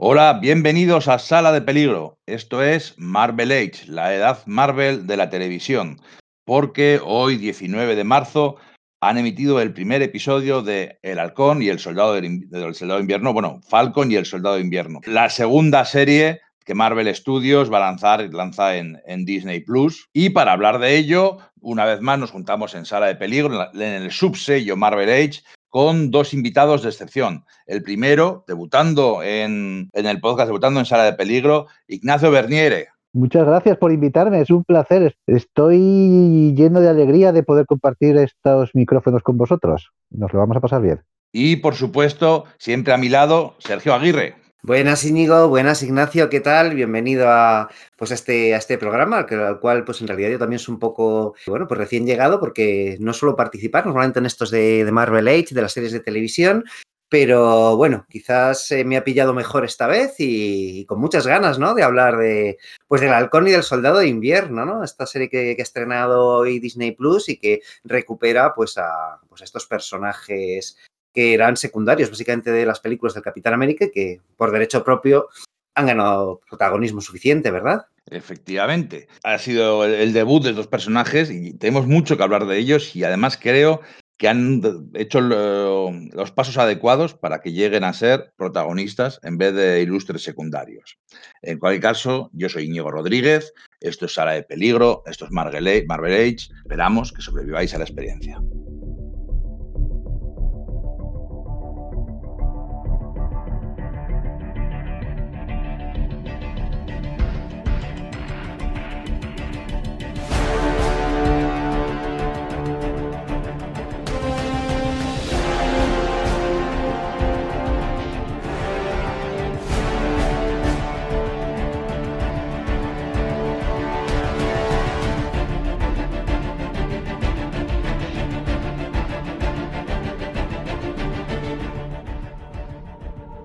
Hola, bienvenidos a Sala de Peligro. Esto es Marvel Age, la edad Marvel de la televisión, porque hoy, 19 de marzo, han emitido el primer episodio de El Halcón y el Soldado del, Soldado de Invierno, bueno, Falcon y el Soldado de Invierno. La segunda serie que Marvel Studios va a lanzar, lanza en, en, Disney Plus. Y para hablar de ello, una vez más nos juntamos en Sala de Peligro, en el subsello Marvel Age, con dos invitados de excepción. El primero, debutando en, el podcast, debutando en Sala de Peligro, Ignacio Berniere. Muchas gracias por invitarme, es un placer. Estoy lleno de alegría de poder compartir estos micrófonos con vosotros. Nos lo vamos a pasar bien. Y por supuesto, siempre a mi lado, Sergio Aguirre. Buenas Íñigo, buenas Ignacio, ¿qué tal? Bienvenido a, pues a, este, a este programa, al cual pues en realidad yo también soy un poco, bueno, pues recién llegado porque no suelo participar normalmente en estos de, Marvel Age, de las series de televisión, pero bueno, quizás me ha pillado mejor esta vez y, con muchas ganas, ¿no? De hablar de, pues del halcón y del soldado de invierno, ¿no? Esta serie que, ha estrenado hoy Disney Plus y que recupera pues a, pues a estos personajes que eran secundarios básicamente de las películas del Capitán América que por derecho propio han ganado protagonismo suficiente, ¿verdad? Efectivamente. Ha sido el debut de estos personajes y tenemos mucho que hablar de ellos y además creo que han hecho los pasos adecuados para que lleguen a ser protagonistas en vez de ilustres secundarios. En cualquier caso, yo soy Íñigo Rodríguez, esto es Sala de Peligro, esto es Marvel Age, esperamos que sobreviváis a la experiencia.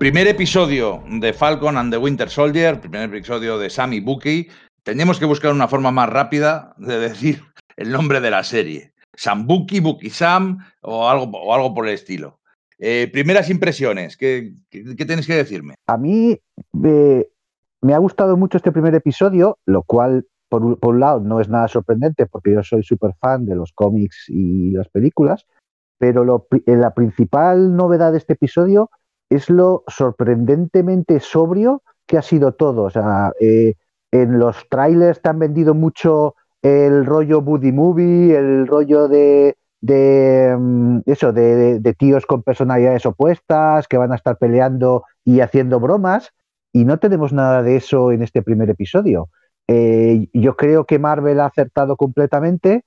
Primer episodio de Falcon and the Winter Soldier, primer episodio de Sam y Bucky. Teníamos que buscar una forma más rápida de decir el nombre de la serie. Sam Bucky, Bucky Sam o algo, o algo por el estilo. Eh, primeras impresiones, ¿qué, qué, tenéis que decirme? A mí me ha gustado mucho este primer episodio, lo cual por, un lado no es nada sorprendente porque yo soy súper fan de los cómics y las películas, pero eh, la principal novedad de este episodio es lo sorprendentemente sobrio que ha sido todo. O sea, eh, en los trailers te han vendido mucho el rollo Buddy Movie, el rollo de, mm, eso, de, tíos con personalidades opuestas que van a estar peleando y haciendo bromas, y no tenemos nada de eso en este primer episodio. Eh, yo creo que Marvel ha acertado completamente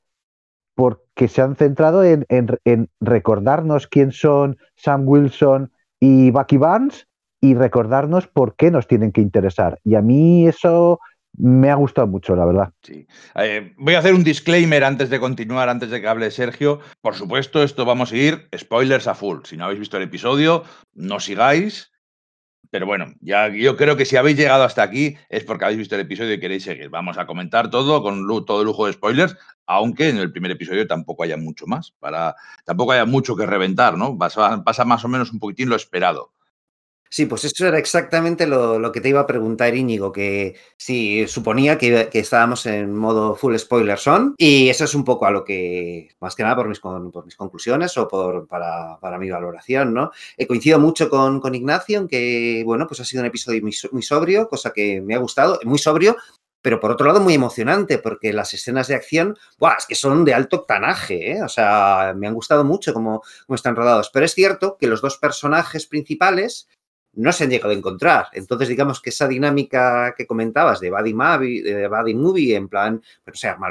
porque se han centrado en recordarnos quién son Sam Wilson, y Bucky Barnes y recordarnos por qué nos tienen que interesar. Y a mí eso me ha gustado mucho, la verdad. Sí. Eh, voy a hacer un disclaimer antes de continuar, antes de que hable Sergio. Por supuesto, esto vamos a ir spoilers a full. Si no habéis visto el episodio, no sigáis. Pero bueno, ya yo creo que si habéis llegado hasta aquí es porque habéis visto el episodio y queréis seguir. Vamos a comentar todo con todo lujo de spoilers, aunque en el primer episodio tampoco haya mucho más, para tampoco haya mucho que reventar, ¿no? Pasa, pasa más o menos un poquitín lo esperado. Sí, pues eso era exactamente lo, que te iba a preguntar, Íñigo, que sí, suponía que, estábamos en modo full spoiler son, y eso es un poco a lo que, más que nada por mis, por mis conclusiones o por, para, mi valoración, ¿no? He coincidido mucho con, con, Ignacio en que, bueno, pues ha sido un episodio muy, muy sobrio, cosa que me ha gustado, muy sobrio, pero por otro lado muy emocionante, porque las escenas de acción, ¡buah! es que son de alto octanaje, ¿eh? o sea, me han gustado mucho cómo, cómo, están rodados. Pero es cierto que los dos personajes principales no se han llegado a encontrar. Entonces, digamos que esa dinámica que comentabas de Buddy Movie, de Buddy Movie en plan, pues, no sé, arma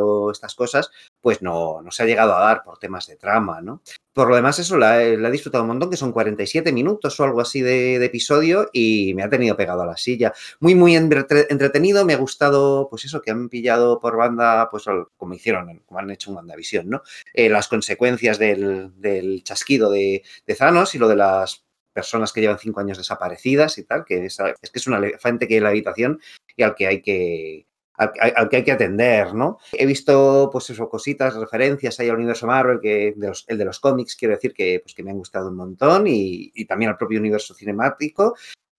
o estas cosas, pues no, no se ha llegado a dar por temas de trama, ¿no? Por lo demás, eso la, he disfrutado un montón, que son 47 minutos o algo así de, episodio y me ha tenido pegado a la silla. Muy, muy entretenido, me ha gustado, pues eso, que han pillado por banda, pues como hicieron, como han hecho en WandaVision, ¿no? Eh, las consecuencias del, del chasquido de, de Thanos y lo de las personas que llevan cinco años desaparecidas y tal, que es, es que es un elefante que hay en la habitación y al que hay que, al, que hay que atender, ¿no? He visto, pues eso, cositas, referencias ahí al universo Marvel, que el de los cómics, quiero decir que, pues, que me han gustado un montón y, y, también al propio universo cinemático.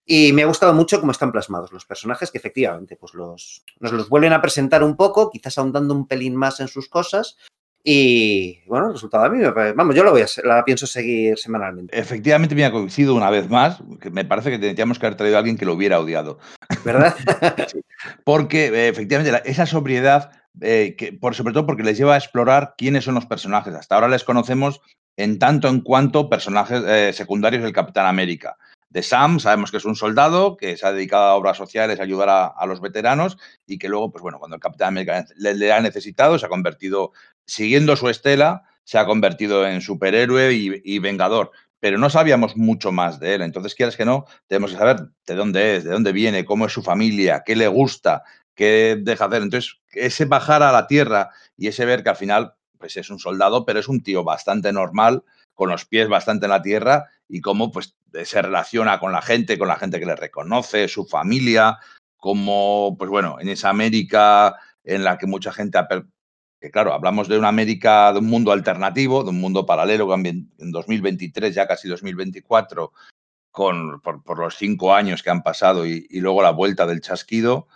Y me ha gustado mucho cómo están plasmados los personajes, que efectivamente pues los, nos los vuelven a presentar un poco, quizás ahondando un pelín más en sus cosas, y bueno, el resultado a mí, vamos, yo lo voy a, la pienso seguir semanalmente. Efectivamente me ha coincidido una vez más, que me parece que tendríamos que haber traído a alguien que lo hubiera odiado. ¿Verdad? Porque eh, efectivamente esa sobriedad, eh, que, por, sobre todo porque les lleva a explorar quiénes son los personajes. Hasta ahora les conocemos en tanto en cuanto personajes eh, secundarios del Capitán América. De Sam sabemos que es un soldado que se ha dedicado a obras sociales, a ayudar a, los veteranos y que luego, pues bueno, cuando el Capitán América le, ha necesitado, se ha convertido, siguiendo su estela, se ha convertido en superhéroe y, vengador pero no sabíamos mucho más de él. Entonces, quieres que no, tenemos que saber de dónde es, de dónde viene, cómo es su familia, qué le gusta, qué deja hacer. Entonces, ese bajar a la tierra y ese ver que al final pues es un soldado, pero es un tío bastante normal, con los pies bastante en la tierra y cómo pues se relaciona con la gente, con la gente que le reconoce, su familia, como, pues bueno, en esa América en la que mucha gente ha... Que claro, hablamos de una América, de un mundo alternativo, de un mundo paralelo en 2023, ya casi 2024, con, por, los cinco años que han pasado y, luego la vuelta del chasquido,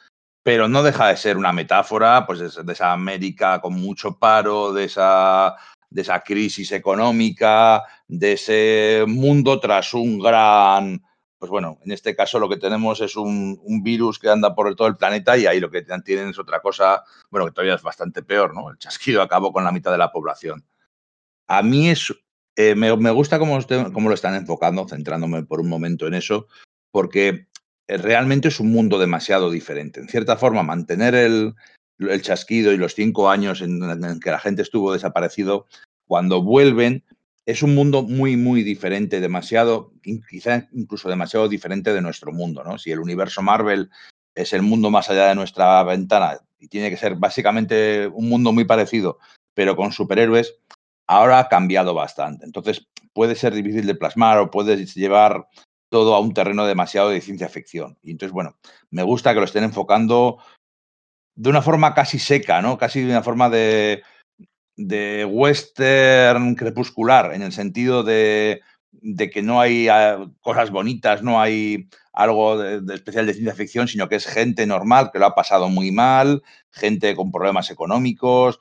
pero no deja de ser una metáfora pues, de, esa América con mucho paro, de esa, de esa crisis económica, de ese mundo tras un gran, pues bueno, en este caso lo que tenemos es un, virus que anda por todo el planeta y ahí lo que tienen es otra cosa, bueno, que todavía es bastante peor, ¿no? El chasquido acabó con la mitad de la población. A mí es, eh, me, gusta cómo, cómo, lo están enfocando, centrándome por un momento en eso, porque eh, realmente es un mundo demasiado diferente. En cierta forma, mantener el, chasquido y los cinco años en, que la gente estuvo desaparecido, cuando vuelven, es un mundo muy, muy diferente, demasiado, quizá incluso demasiado diferente de nuestro mundo. ¿no? Si el universo Marvel es el mundo más allá de nuestra ventana y tiene que ser básicamente un mundo muy parecido, pero con superhéroes, ahora ha cambiado bastante. Entonces, puede ser difícil de plasmar o puedes llevar todo a un terreno demasiado de ciencia ficción. Y entonces, bueno, me gusta que lo estén enfocando de una forma casi seca, ¿no? Casi de una forma de, de western crepuscular, en el sentido de, de que no hay ah, cosas bonitas, no hay algo de, especial de ciencia ficción, sino que es gente normal que lo ha pasado muy mal, gente con problemas económicos,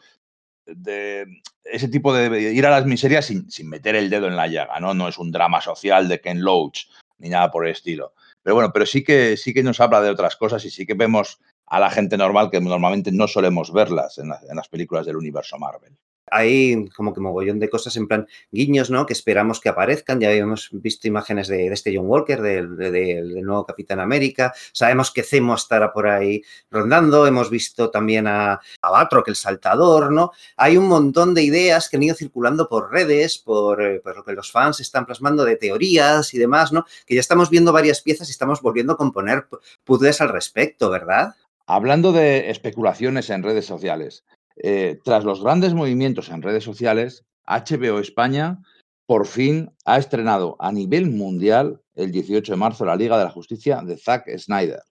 de ese tipo de ir a las miserias sin, sin, meter el dedo en la llaga, ¿no? No es un drama social de Ken Loach, ni nada por el estilo. Pero bueno, pero sí que, sí que nos habla de otras cosas y sí que vemos a la gente normal que normalmente no solemos verlas en, en las películas del universo Marvel hay como que mogollón de cosas en plan guiños, ¿no? Que esperamos que aparezcan. Ya habíamos visto imágenes de, este John Walker, del, nuevo Capitán América. Sabemos que Zemo estará por ahí rondando. Hemos visto también a, a que el saltador, ¿no? Hay un montón de ideas que han ido circulando por redes, por, eh, por, lo que los fans están plasmando de teorías y demás, ¿no? Que ya estamos viendo varias piezas y estamos volviendo a componer puzzles al respecto, ¿verdad? Hablando de especulaciones en redes sociales, eh, tras los grandes movimientos en redes sociales, HBO España por fin ha estrenado a nivel mundial el 18 de marzo la Liga de la Justicia de Zack Snyder.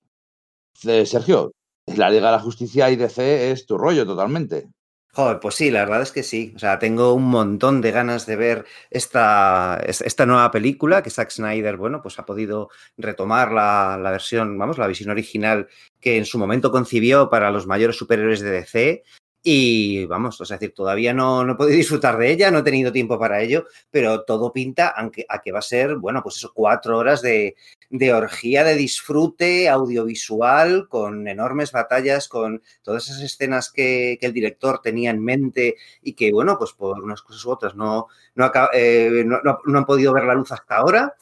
Eh, Sergio, la Liga de la Justicia y DC es tu rollo totalmente. Joder, pues sí, la verdad es que sí. O sea, tengo un montón de ganas de ver esta, esta nueva película que Zack Snyder, bueno, pues ha podido retomar la, la, versión, vamos, la visión original que en su momento concibió para los mayores superhéroes de DC y vamos, es decir, todavía no, no he podido disfrutar de ella, no he tenido tiempo para ello, pero todo pinta a que, a que va a ser, bueno, pues eso, cuatro horas de, de, orgía, de disfrute audiovisual, con enormes batallas, con todas esas escenas que, que el director tenía en mente y que, bueno, pues por unas cosas u otras no, no, eh, no, no han podido ver la luz hasta ahora.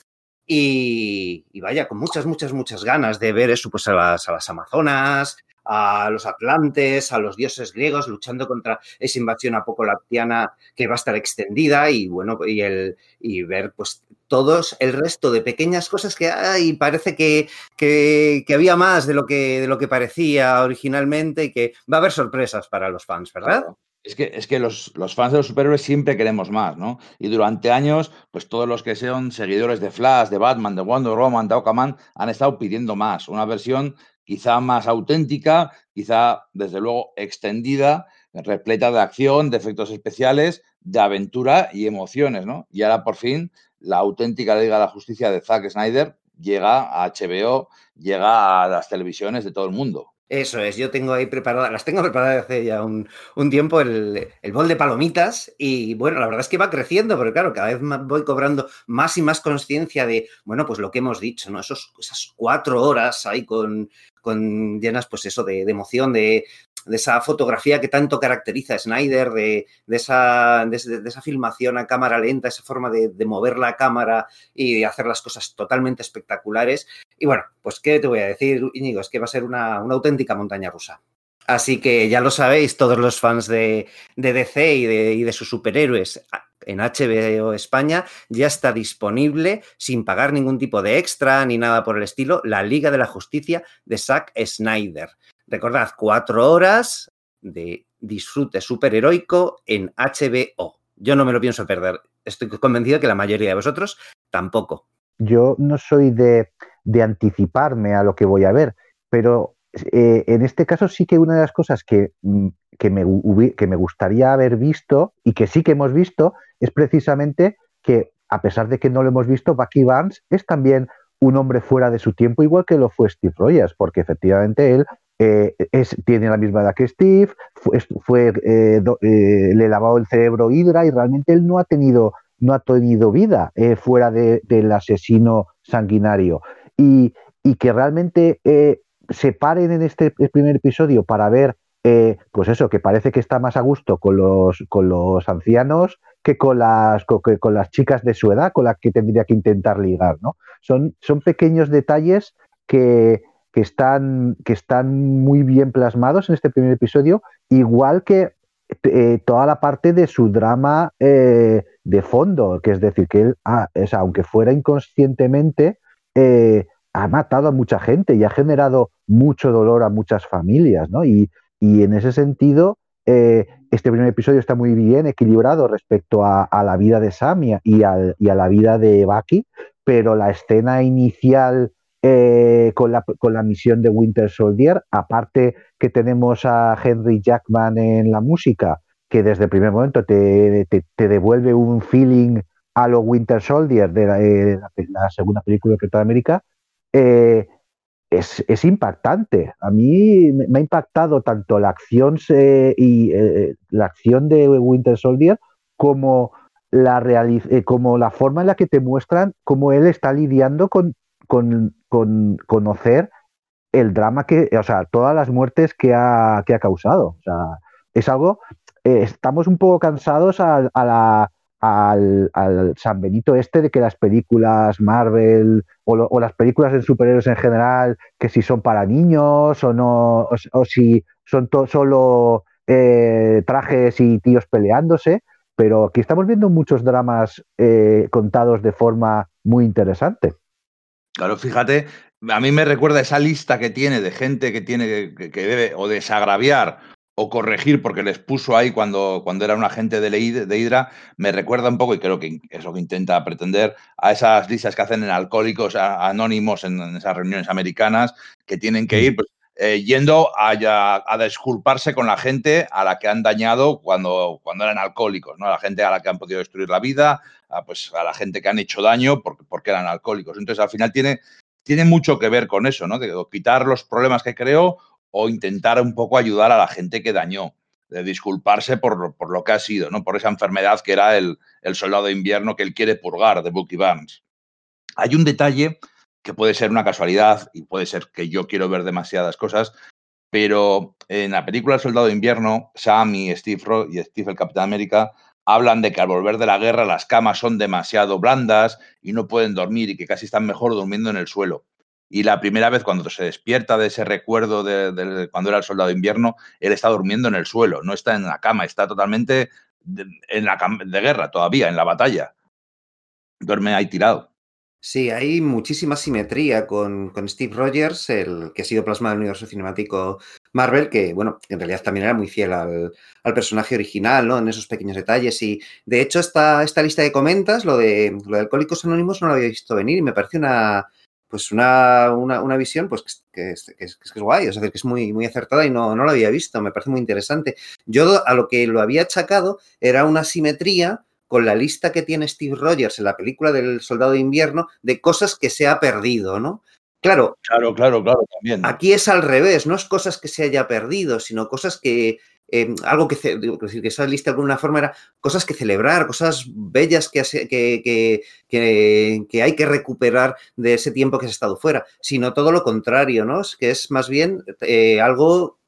Y, y, vaya, con muchas, muchas, muchas ganas de ver eso, pues a las, a las Amazonas, a los atlantes, a los dioses griegos, luchando contra esa invasión apocaliptiana que va a estar extendida y bueno, y, el, y ver pues todos el resto de pequeñas cosas que hay, parece que, que, había más de lo que, de lo que parecía originalmente y que va a haber sorpresas para los fans, ¿verdad? Es que, es que los, los, fans de los superhéroes siempre queremos más, ¿no? Y durante años, pues todos los que sean seguidores de Flash, de Batman, de Wonder Woman, de Aquaman, han estado pidiendo más. Una versión quizá más auténtica, quizá desde luego extendida, repleta de acción, de efectos especiales, de aventura y emociones, ¿no? Y ahora por fin la auténtica Liga de la Justicia de Zack Snyder, llega a HBO, llega a las televisiones de todo el mundo. Eso es, yo tengo ahí preparadas, las tengo preparadas hace ya un, tiempo el, el, bol de palomitas y bueno, la verdad es que va creciendo, pero claro, cada vez más voy cobrando más y más conciencia de, bueno, pues lo que hemos dicho, ¿no? Esos, esas cuatro horas ahí con, con llenas, pues eso, de, de emoción, de, de esa fotografía que tanto caracteriza a Snyder, de, esa, de, esa, filmación a cámara lenta, esa forma de, mover la cámara y de hacer las cosas totalmente espectaculares. Y bueno, pues qué te voy a decir, Íñigo, es que va a ser una, auténtica montaña rusa. Así que ya lo sabéis, todos los fans de, DC y de, y de sus superhéroes en HBO España ya está disponible sin pagar ningún tipo de extra ni nada por el estilo, la Liga de la Justicia de Zack Snyder. Recordad, cuatro horas de disfrute superheroico en HBO. Yo no me lo pienso perder. Estoy convencido que la mayoría de vosotros tampoco. Yo no soy de, anticiparme a lo que voy a ver, pero eh, en este caso sí que una de las cosas que, mm, que, me, que me gustaría haber visto y que sí que hemos visto es precisamente que, a pesar de que no lo hemos visto, Bucky Barnes es también un hombre fuera de su tiempo, igual que lo fue Steve Rogers, porque efectivamente él eh, tiene la misma edad que Steve, fue, eh, eh, le lavado el cerebro Hydra y realmente él no ha tenido, no ha tenido vida fuera del asesino sanguinario. Y, que realmente se paren en este primer episodio para ver, pues eso, que parece que está más a gusto con los, con los ancianos que con las, con, con las chicas de su edad con las que tendría que intentar ligar, ¿no? Son, son pequeños detalles que, que están, que están muy bien plasmados en este primer episodio, igual que eh, toda la parte de su drama eh, de fondo, que es decir, que él, ah, aunque fuera inconscientemente, eh, ha matado a mucha gente y ha generado mucho dolor a muchas familias, ¿no? Y, en ese sentido, este primer episodio está muy bien equilibrado respecto a, la vida de Samia y, y, a la vida de Bucky, pero la escena inicial eh, con, la, con, la, misión de Winter Soldier, aparte que tenemos a Henry Jackman en la música, que desde el primer momento te, te, devuelve un feeling a lo Winter Soldier de la, eh, segunda película de Capitán América, eh, es, es, impactante. A mí me ha impactado tanto la acción y la acción de Winter Soldier como la, como la forma en la que te muestran cómo él está lidiando con, con, con conocer el drama que, o sea, todas las muertes que ha, que ha causado. O sea, es algo, eh, estamos un poco cansados a, la, al, al, San Benito este de que las películas Marvel o, las películas de superhéroes en general, que si son para niños o no, o, si son solo eh, trajes y tíos peleándose, pero aquí estamos viendo muchos dramas eh, contados de forma muy interesante. Claro, fíjate, a mí me recuerda esa lista que tiene de gente que tiene que, debe o desagraviar o corregir porque les puso ahí cuando, cuando era un agente de, de Hydra, me recuerda un poco, y creo que es lo que intenta pretender, a esas listas que hacen en alcohólicos anónimos en, esas reuniones americanas, que tienen que mm. ir pues, eh, yendo a, a, disculparse con la gente a la que han dañado cuando, cuando eran alcohólicos, ¿no? A la gente a la que han podido destruir la vida, a, pues, a la gente que han hecho daño porque, porque eran alcohólicos. Entonces, al final tiene, tiene mucho que ver con eso, ¿no? De quitar los problemas que creó o intentar un poco ayudar a la gente que dañó, de disculparse por, por lo que ha sido, ¿no? Por esa enfermedad que era el, el soldado de invierno que él quiere purgar de Bucky Barnes. Hay un detalle que puede ser una casualidad y puede ser que yo quiero ver demasiadas cosas, pero en la película El Soldado de Invierno, Sam y Steve, y Steve el Capitán América hablan de que al volver de la guerra las camas son demasiado blandas y no pueden dormir y que casi están mejor durmiendo en el suelo. Y la primera vez cuando se despierta de ese recuerdo de, cuando era el soldado de invierno, él está durmiendo en el suelo, no está en la cama, está totalmente en la de guerra todavía, en la batalla. Duerme ahí tirado. Sí, hay muchísima simetría con, Steve Rogers, el que ha sido plasmado en el universo cinemático Marvel, que, bueno, en realidad también era muy fiel al, personaje original, ¿no? En esos pequeños detalles. Y, de hecho, esta, esta lista de comentas, lo de, lo de Alcohólicos Anónimos, no lo había visto venir y me parece una, pues una, una, visión pues que, es, que, es, guay, es decir, que es muy, muy acertada y no, no lo había visto, me parece muy interesante. Yo a lo que lo había achacado era una simetría con la lista que tiene Steve Rogers en la película del Soldado de Invierno de cosas que se ha perdido, ¿no? Claro, claro, claro, claro, también. Aquí es al revés, no es cosas que se haya perdido, sino cosas que, eh, algo que, decir, que esa lista de alguna forma era cosas que celebrar, cosas bellas que, que, que, hay que recuperar de ese tiempo que has estado fuera, sino todo lo contrario, ¿no? Es que es más bien eh, algo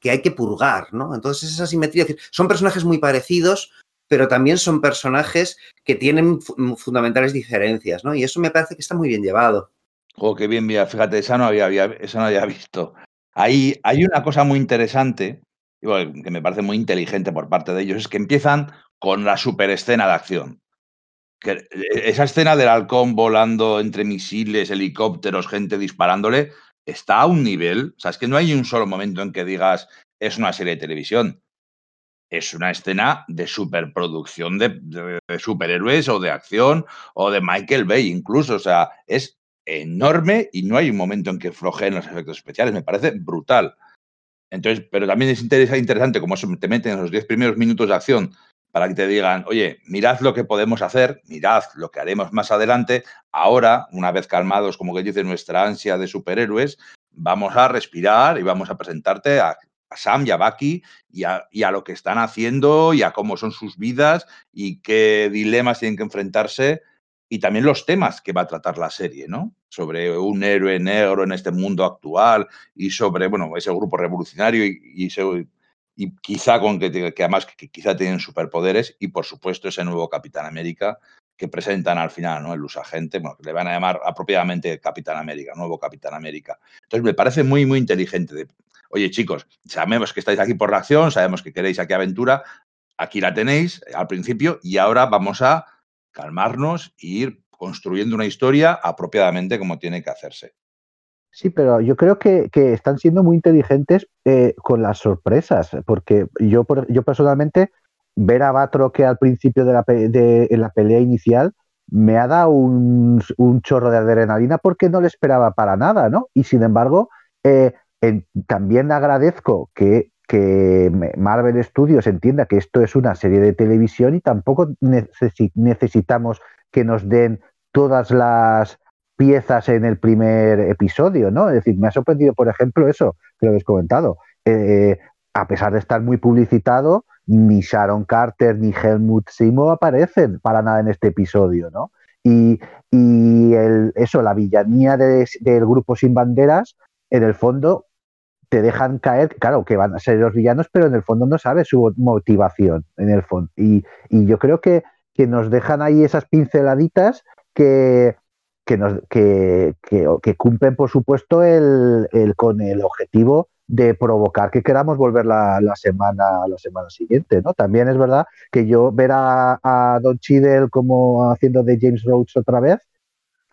que hay que purgar, ¿no? Entonces esa simetría, son personajes muy parecidos, pero también son personajes que tienen fundamentales diferencias, ¿no? Y eso me parece que está muy bien llevado. Oh, qué bien, mira, fíjate, esa no había, no había visto. Ahí hay una cosa muy interesante, que me parece muy inteligente por parte de ellos, es que empiezan con la super escena de acción. Que e, esa escena del halcón volando entre misiles, helicópteros, gente disparándole, está a un nivel, o sea, es que no hay un solo momento en que digas es una serie de televisión. Es una escena de superproducción de, de superhéroes o de acción o de Michael Bay incluso, o sea, es enorme y no hay un momento en que flojeen los efectos especiales. Me parece brutal. Entonces, pero también es interesante como te meten en los 10 primeros minutos de acción para que te digan, oye, mirad lo que podemos hacer, mirad lo que haremos más adelante. Ahora, una vez calmados, como que dice nuestra ansia de superhéroes, vamos a respirar y vamos a presentarte a, Sam y a Bucky y a, y a, lo que están haciendo y a cómo son sus vidas y qué dilemas tienen que enfrentarse y también los temas que va a tratar la serie, ¿no? Sobre un héroe negro en este mundo actual y sobre, bueno, ese grupo revolucionario y, quizá con que, que además que, quizá tienen superpoderes y por supuesto ese nuevo Capitán América que presentan al final, ¿no? El usagente, bueno, que le van a llamar apropiadamente Capitán América, nuevo Capitán América. Entonces me parece muy, muy inteligente. Oye, chicos, sabemos que estáis aquí por la acción, sabemos que queréis aquí aventura, aquí la tenéis al principio y ahora vamos a calmarnos e ir construyendo una historia apropiadamente como tiene que hacerse. Sí, pero yo creo que, están siendo muy inteligentes eh, con las sorpresas, porque yo, yo personalmente ver a Batro que al principio de la, de, la pelea inicial me ha dado un, chorro de adrenalina porque no le esperaba para nada, ¿no? Y sin embargo, eh, también agradezco que que Marvel Studios entienda que esto es una serie de televisión y tampoco necesitamos que nos den todas las piezas en el primer episodio, ¿no? Es decir, me ha sorprendido, por ejemplo, eso que lo habéis comentado. Eh, a pesar de estar muy publicitado, ni Sharon Carter ni Helmut Simo aparecen para nada en este episodio, ¿no? Y, eso, la villanía del grupo sin banderas, en el fondo te dejan caer, claro, que van a ser los villanos, pero en el fondo no sabes su motivación, en el fondo. Y, yo creo que, que, nos dejan ahí esas pinceladitas que, que, nos, que, que cumplen, por supuesto, el, el, con el objetivo de provocar que queramos volver la, la, semana la semana siguiente, ¿no? También es verdad que yo ver a, a Don Cheadle como haciendo de James Rhodes otra vez,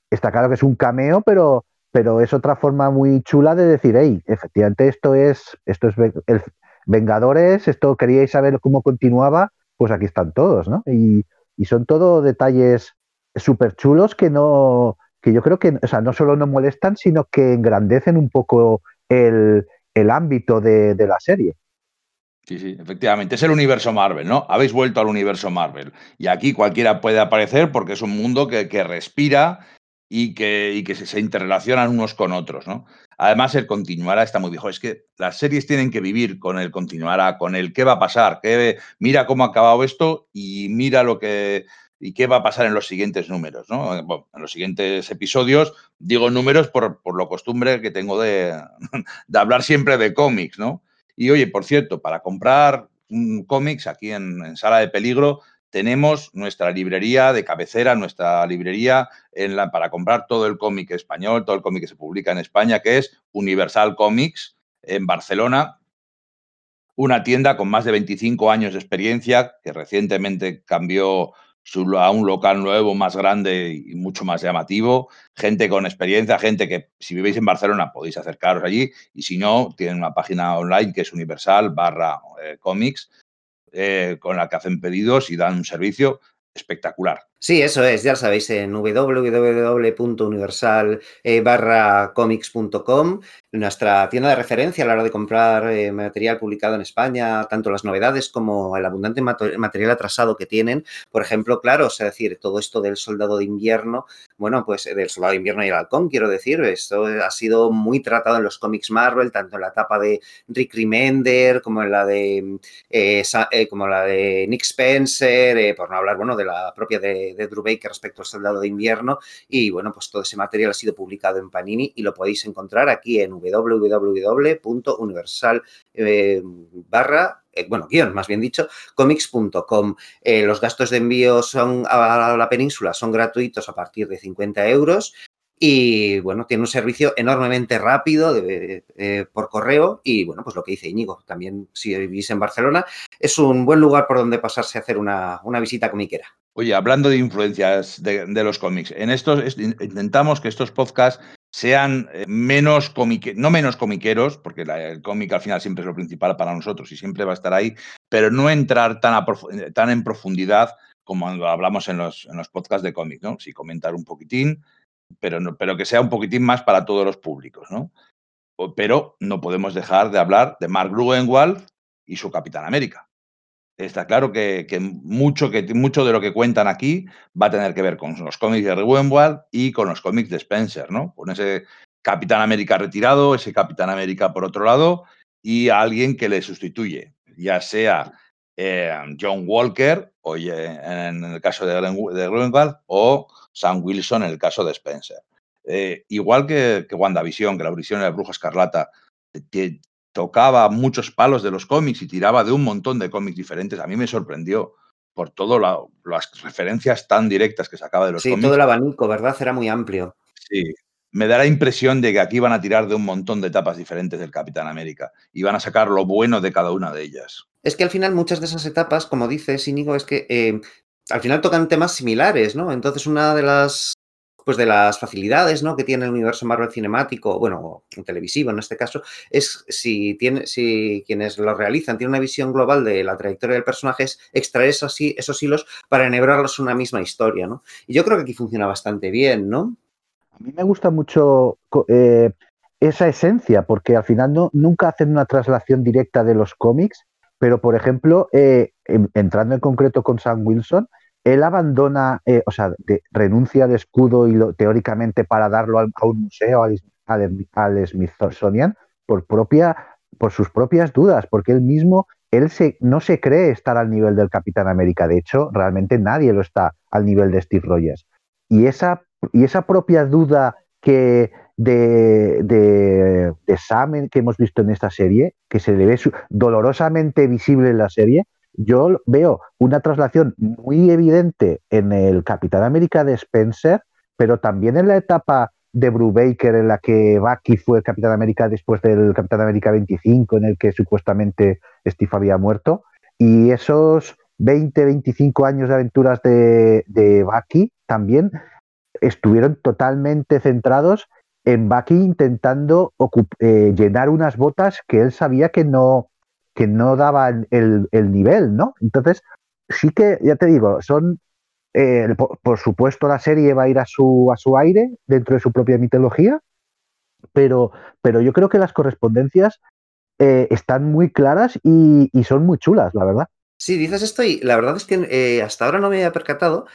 está claro que es un cameo, pero pero es otra forma muy chula de decir, hey, efectivamente esto es, esto es el Vengadores, esto queríais saber cómo continuaba, pues aquí están todos, ¿no? Y, son todo detalles súper chulos que no, que yo creo que, o sea, no solo no molestan, sino que engrandecen un poco el, ámbito de, la serie. Sí, sí, efectivamente. Es el universo Marvel, ¿no? Habéis vuelto al universo Marvel. Y aquí cualquiera puede aparecer porque es un mundo que respira y que, y que se, interrelacionan unos con otros, ¿no? Además, el continuará está muy viejo. Es que las series tienen que vivir con el continuará, con el qué va a pasar, qué, mira cómo ha acabado esto y mira lo que y qué va a pasar en los siguientes números, ¿no? en los siguientes episodios, digo números por, por lo costumbre que tengo de, de, hablar siempre de cómics, ¿no? Y oye, por cierto, para comprar cómics aquí en, en Sala de Peligro tenemos nuestra librería de cabecera, nuestra librería en la, para comprar todo el cómic español, todo el cómic que se publica en España, que es Universal Comics en Barcelona, una tienda con más de 25 años de experiencia, que recientemente cambió a un local nuevo, más grande y mucho más llamativo. Gente con experiencia, gente que si vivís en Barcelona podéis acercaros allí. Y si no, tienen una página online que es universal barra eh, comics eh, con la que hacen pedidos y dan un servicio espectacular. Sí, eso es, ya sabéis, en www.universal barra comics.com, nuestra tienda de referencia a la hora de comprar eh, material publicado en España, tanto las novedades como el abundante material atrasado que tienen. Por ejemplo, claro, es decir, todo esto del soldado de invierno, bueno, pues del soldado de invierno y el halcón, quiero decir, esto ha sido muy tratado en los cómics Marvel, tanto en la etapa de Rick Remender como en la de, eh, eh, como la de Nick Spencer, por no hablar, bueno, de la propia de de Drew Baker respecto al Soldado de Invierno. Y bueno, pues todo ese material ha sido publicado en Panini y lo podéis encontrar aquí en www.universal eh, barra eh, bueno, guion, más bien dicho, comics.com. Eh, los gastos de envío son a la península son gratuitos a partir de 50 euros y bueno, tiene un servicio enormemente rápido por correo y bueno, pues lo que dice Íñigo, también si vivís en Barcelona, es un buen lugar por donde pasarse a hacer una, una visita comiquera. Oye, hablando de influencias de, los cómics, en estos intentamos que estos podcasts sean eh, menos comiqueros, no menos comiqueros, porque el cómic al final siempre es lo principal para nosotros y siempre va a estar ahí, pero no entrar tan, tan en profundidad como hablamos en los, en los podcasts de cómics, ¿no? Sí, comentar un poquitín, pero, no, pero que sea un poquitín más para todos los públicos, ¿no? Pero no podemos dejar de hablar de Mark Gruenwald y su Capitán América. Está claro que, mucho, que mucho de lo que cuentan aquí va a tener que ver con los cómics de Rewenwald y con los cómics de Spencer, ¿no? Con ese Capitán América retirado, ese Capitán América por otro lado y alguien que le sustituye, ya sea eh, John Walker, o en el caso de, de o Sam Wilson en el caso de Spencer. Eh, igual que, que WandaVision, que la visión de la Bruja Escarlata tocaba muchos palos de los cómics y tiraba de un montón de cómics diferentes. A mí me sorprendió por todas las referencias tan directas que sacaba de los cómics. Sí, todo el abanico, ¿verdad? Era muy amplio. Sí, me da la impresión de que aquí van a tirar de un montón de etapas diferentes del Capitán América y van a sacar lo bueno de cada una de ellas. Es que al final muchas de esas etapas, como dices, Íñigo, es que eh, al final tocan temas similares, ¿no? Entonces una de las pues de las facilidades ¿no? que tiene el universo Marvel cinemático, bueno, televisivo en este caso, es si, tiene, si quienes lo realizan tienen una visión global de la trayectoria del personaje, es extraer esos, esos hilos para enhebrarlos en una misma historia, ¿no? Y yo creo que aquí funciona bastante bien, ¿no? A mí me gusta mucho eh, esa esencia, porque al final no, nunca hacen una traslación directa de los cómics, pero por ejemplo, eh, entrando en concreto con Sam Wilson, él abandona, eh, o sea, renuncia de escudo y lo, teóricamente para darlo a un museo, al, al, Smithsonian, por, propia, por sus propias dudas, porque él mismo, él se, no se cree estar al nivel del Capitán América. De hecho, realmente nadie lo está al nivel de Steve Rogers. Y esa, y esa propia duda que de, de, de que hemos visto en esta serie, que se le ve dolorosamente visible en la serie, yo veo una traslación muy evidente en el Capitán América de Spencer, pero también en la etapa de Brubaker en la que Bucky fue Capitán América después del Capitán América 25, en el que supuestamente Steve había muerto. Y esos 20, 25 años de aventuras de, de Bucky también estuvieron totalmente centrados en Bucky intentando eh, llenar unas botas que él sabía que no, que no daban el, nivel, ¿no? Entonces, sí que, ya te digo, son, eh, por, supuesto la serie va a ir a su, a su aire dentro de su propia mitología, pero, pero yo creo que las correspondencias eh, están muy claras y, son muy chulas, la verdad. Sí, dices esto y la verdad es que eh, hasta ahora no me había percatado,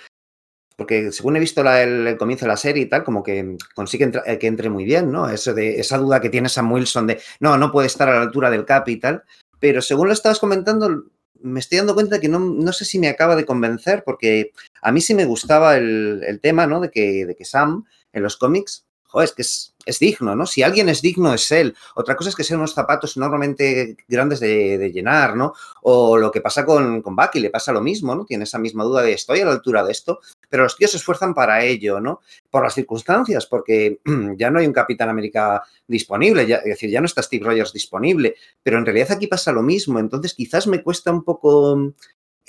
porque según he visto el, comienzo de la serie y tal, como que consigue que entre muy bien, ¿no? Eso de, esa duda que tiene Sam Wilson de, no, no puede estar a la altura del Cap y tal, pero según lo estabas comentando, me estoy dando cuenta que no, no sé si me acaba de convencer, porque a mí sí me gustaba el, el tema, ¿no? De que, de que Sam en los cómics, es que es, digno, ¿no? Si alguien es digno es él. Otra cosa es que sean unos zapatos enormemente grandes de, de llenar, ¿no? O lo que pasa con, con Bucky, le pasa lo mismo, ¿no? Tiene esa misma duda de estoy a la altura de esto, pero los tíos se esfuerzan para ello, ¿no? Por las circunstancias, porque ya no hay un Capitán América disponible, ya, es decir, ya no está Steve Rogers disponible, pero en realidad aquí pasa lo mismo, entonces quizás me cuesta un poco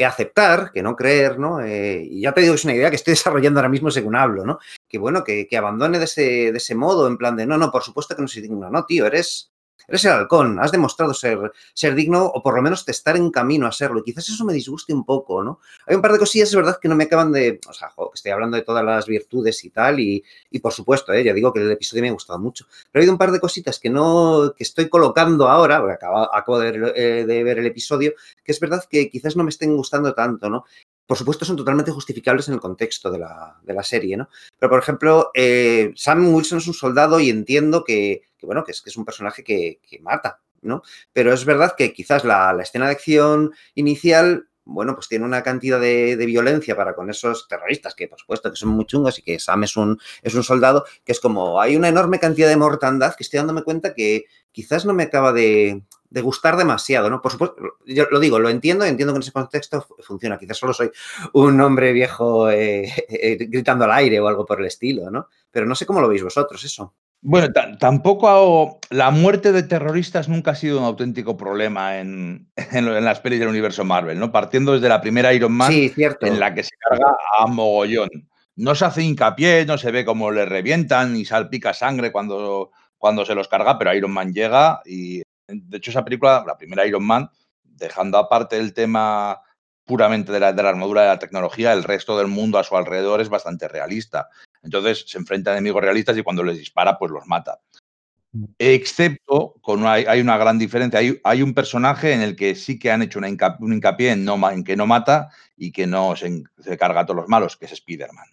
aceptar, que no creer, ¿no? Eh, y ya te digo, es una idea que estoy desarrollando ahora mismo según hablo, ¿no? Que bueno, que, que abandone de ese, de ese modo, en plan de, no, no, por supuesto que no soy digno, no, tío, eres, eres el halcón, has demostrado ser, ser digno o por lo menos estar en camino a serlo. Y quizás eso me disguste un poco, ¿no? Hay un par de cosillas, es verdad, que no me acaban de... O sea, que estoy hablando de todas las virtudes y tal, y, por supuesto, ¿eh? ya digo que el episodio me ha gustado mucho. Pero hay un par de cositas que no... que estoy colocando ahora, porque acabo, de, eh, de ver el episodio, que es verdad que quizás no me estén gustando tanto, ¿no? Por supuesto, son totalmente justificables en el contexto de la, de la serie, ¿no? Pero, por ejemplo, eh, Sam Wilson es un soldado y entiendo que, bueno, que es, que es un personaje que, mata, ¿no? Pero es verdad que quizás la, escena de acción inicial, bueno, pues tiene una cantidad de, violencia para con esos terroristas, que por supuesto que son muy chungos y que Sam es un, es un soldado, que es como, hay una enorme cantidad de mortandad que estoy dándome cuenta que quizás no me acaba de, de gustar demasiado, ¿no? Por supuesto, yo lo digo, lo entiendo, entiendo que en ese contexto funciona. Quizás solo soy un hombre viejo eh, eh, gritando al aire o algo por el estilo, ¿no? Pero no sé cómo lo veis vosotros eso. Bueno, tampoco la muerte de terroristas nunca ha sido un auténtico problema en, en, en, las pelis del universo Marvel, ¿no? Partiendo desde la primera Iron Man, sí, cierto. en la que se carga a mogollón. No se hace hincapié, no se ve cómo le revientan y salpica sangre cuando, cuando se los carga, pero Iron Man llega y de hecho, esa película, la primera Iron Man, dejando aparte el tema puramente de la, de la, armadura de la tecnología, el resto del mundo a su alrededor es bastante realista. Entonces se enfrenta a enemigos realistas y cuando les dispara, pues los mata. Excepto, con una, hay una gran diferencia, hay, hay, un personaje en el que sí que han hecho una hincapié, un hincapié en, no, en, que no mata y que no se, se carga a todos los malos, que es Spider-Man.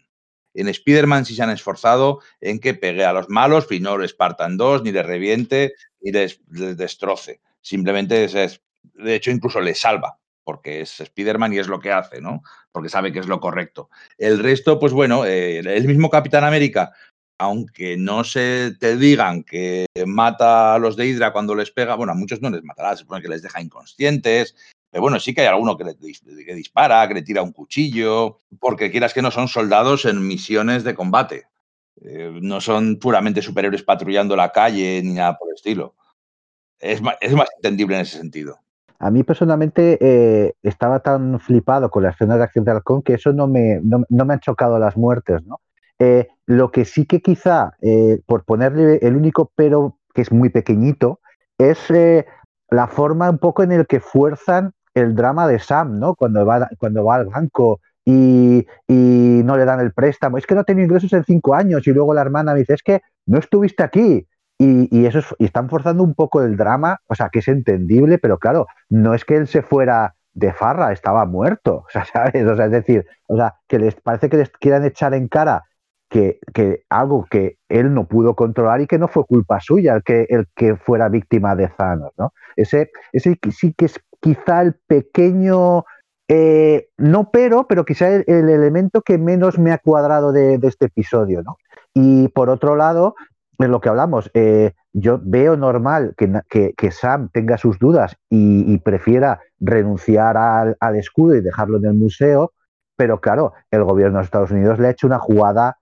En Spider-Man sí se han esforzado en que pegue a los malos y no les partan dos, ni les reviente, ni les, les destroce. Simplemente es, es, de hecho, incluso les salva, porque es Spider-Man y es lo que hace, ¿no? Porque sabe que es lo correcto. El resto, pues bueno, eh, el mismo Capitán América, aunque no se te digan que mata a los de Hydra cuando les pega, bueno, a muchos no les matará, se supone que les deja inconscientes, pero bueno, sí que hay alguno que, le, que dispara, que le tira un cuchillo, porque quieras que no son soldados en misiones de combate. Eh, no son puramente superiores patrullando la calle ni nada por el estilo. Es más, es más entendible en ese sentido. A mí personalmente eh, estaba tan flipado con la escena de acción de Halcón que eso no me, no, no me han chocado las muertes, ¿no? Eh, lo que sí que quizá, eh, por ponerle el único pero que es muy pequeñito, es la forma un poco en el que fuerzan el drama de Sam, ¿no? Cuando va, cuando va al banco y, y, no le dan el préstamo. Es que no tenía ingresos en cinco años y luego la hermana me dice, es que no estuviste aquí. Y, eso es, y están forzando un poco el drama, o sea, que es entendible, pero claro, no es que él se fuera de farra, estaba muerto, o sea, ¿sabes? O sea, es decir, o sea, que les parece que les quieran echar en cara que, que, algo que él no pudo controlar y que no fue culpa suya el que, el que fuera víctima de Thanos, ¿no? Ese, ese sí que es quizá el pequeño, eh, no pero, pero quizá el, el, elemento que menos me ha cuadrado de, de, este episodio, ¿no? Y por otro lado, en lo que hablamos, eh, yo veo normal que, que, que, Sam tenga sus dudas y, y prefiera renunciar al, escudo y dejarlo en el museo, pero claro, el gobierno de Estados Unidos le ha hecho una jugada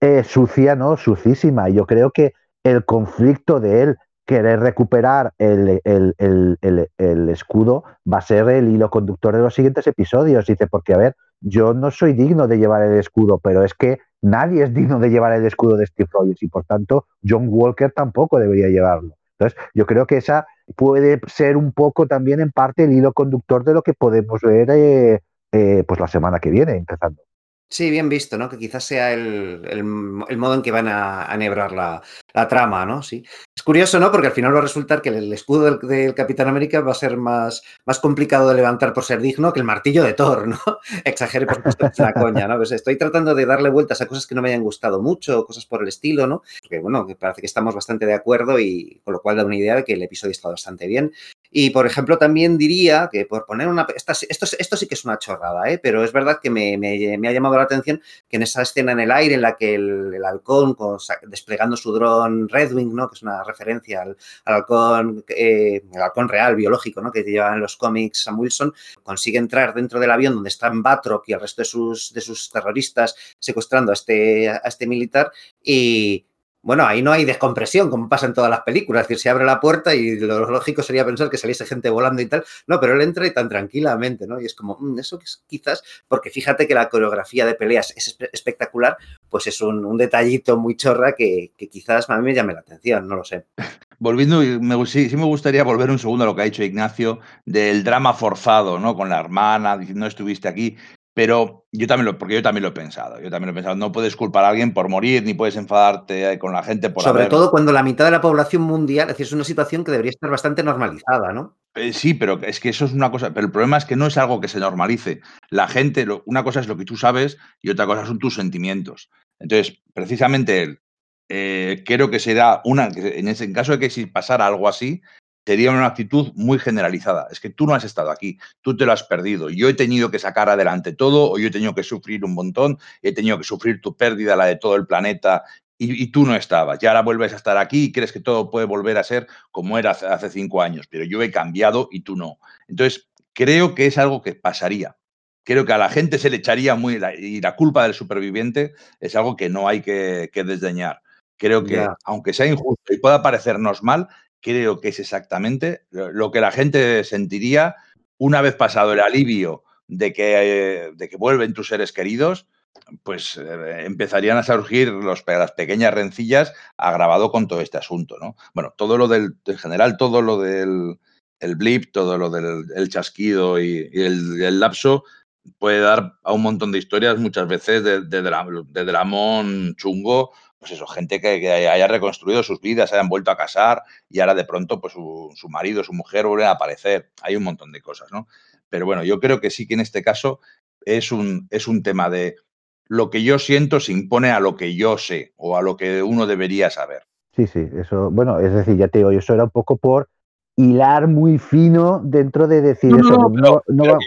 eh, sucia, ¿no? Sucísima. Yo creo que el conflicto de él querer recuperar el, el, el, el, escudo va a ser el hilo conductor de los siguientes episodios. Dice, porque a ver, yo no soy digno de llevar el escudo, pero es que nadie es digno de llevar el escudo de Steve Rogers y por tanto John Walker tampoco debería llevarlo. Entonces, yo creo que esa puede ser un poco también en parte el hilo conductor de lo que podemos ver eh, eh, pues la semana que viene, empezando. Sí, bien visto, ¿no? Que quizás sea el, el, modo en que van a, a nebrar la, la, trama, ¿no? Sí. Es curioso, ¿no? Porque al final va a resultar que el escudo del, del, Capitán América va a ser más, más complicado de levantar por ser digno que el martillo de Thor, ¿no? Exagere, por supuesto, es una coña, ¿no? Pues estoy tratando de darle vueltas a cosas que no me hayan gustado mucho, cosas por el estilo, ¿no? Porque, bueno, parece que estamos bastante de acuerdo y con lo cual da una idea de que el episodio está bastante bien. Y, por ejemplo, también diría que por poner una... Esto, esto sí que es una chorrada, ¿eh? Pero es verdad que me, me, me ha llamado la atención que en esa escena en el aire en la que el, el halcón con, desplegando su dron Redwing, ¿no? que es una referencia al, al halcón, eh, el halcón real, biológico, ¿no? que lleva en los cómics Sam Wilson, consigue entrar dentro del avión donde están Batroc y el resto de sus, de sus terroristas secuestrando a este, a este militar y, bueno, ahí no hay descompresión, como pasa en todas las películas. Es decir, se abre la puerta y lo lógico sería pensar que saliese gente volando y tal. No, pero él entra y tan tranquilamente, ¿no? Y es como, mmm, eso es quizás, porque fíjate que la coreografía de peleas es espectacular, pues es un, detallito muy chorra que, quizás a mí me llame la atención, no lo sé. volviendo, me, sí, sí, me gustaría volver un segundo a lo que ha dicho Ignacio del drama forzado, ¿no? Con la hermana, diciendo no estuviste aquí. Pero yo también lo, porque yo también lo he pensado, yo también lo he pensado. No puedes culpar a alguien por morir, ni puedes enfadarte con la gente por Sobre todo cuando la mitad de la población mundial, es una situación que debería estar bastante normalizada, ¿no? Eh, sí, pero es que eso es una cosa. Pero el problema es que no es algo que se normalice. La gente, una cosa es lo que tú sabes y otra cosa son tus sentimientos. Entonces, precisamente eh, creo que será una, en, ese, en caso de que si pasara algo así, sería una actitud muy generalizada. Es que tú no has estado aquí, tú te lo has perdido. Yo he tenido que sacar adelante todo, o yo he tenido que sufrir un montón, he tenido que sufrir tu pérdida, la de todo el planeta, y, tú no estabas. Y ahora vuelves a estar aquí y crees que todo puede volver a ser como era hace, cinco años, pero yo he cambiado y tú no. Entonces, creo que es algo que pasaría. Creo que a la gente se le echaría muy, y la culpa del superviviente es algo que no hay que, desdeñar. Creo que, aunque sea injusto y pueda parecernos mal, creo que es exactamente lo que la gente sentiría una vez pasado el alivio de que, de que vuelven tus seres queridos, pues eh, empezarían a surgir los, las pequeñas rencillas agravado con todo este asunto, ¿no? Bueno, todo lo del, en general, todo lo del el blip, todo lo del chasquido y, el, lapso puede dar a un montón de historias muchas veces de, de, de dramón chungo pues eso, gente que, haya reconstruido sus vidas, hayan vuelto a casar y ahora de pronto pues su, marido, su mujer vuelven a aparecer. Hay un montón de cosas, ¿no? Pero bueno, yo creo que sí que en este caso es un, es un tema de lo que yo siento se impone a lo que yo sé o a lo que uno debería saber. Sí, sí, eso, bueno, es decir, ya te digo, eso era un poco por hilar muy fino dentro de decir eso. No, yo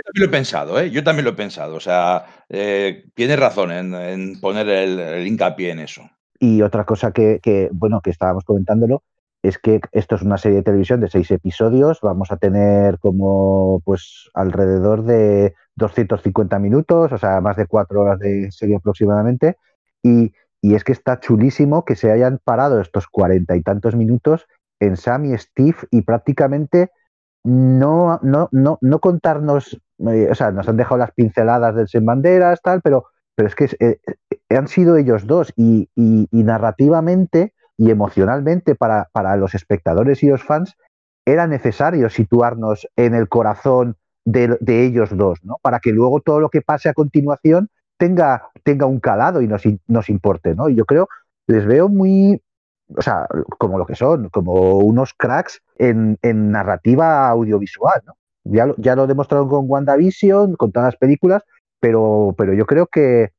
también lo he pensado, ¿eh? Yo también lo he pensado. O sea, eh, tienes razón en, poner el, hincapié en eso. Y otra cosa que, bueno, que estábamos comentándolo, es que esto es una serie de televisión de seis episodios. Vamos a tener como, pues, alrededor de 250 minutos, o sea, más de cuatro horas de serie aproximadamente. Y, y es que está chulísimo que se hayan parado estos cuarenta y tantos minutos en Sam y Steve y prácticamente no, no, no, no contarnos, eh, o sea, nos han dejado las pinceladas del Sin Banderas, tal, pero, pero es que eh, eh, han sido ellos dos y, narrativamente y emocionalmente para, para, los espectadores y los fans era necesario situarnos en el corazón de, ellos dos, ¿no? Para que luego todo lo que pase a continuación tenga, tenga un calado y nos, nos importe, ¿no? Y yo creo, les veo muy, o sea, como lo que son, como unos cracks en, narrativa audiovisual, ¿no? Ya lo, ya lo demostraron con WandaVision, con todas las películas, pero, pero yo creo que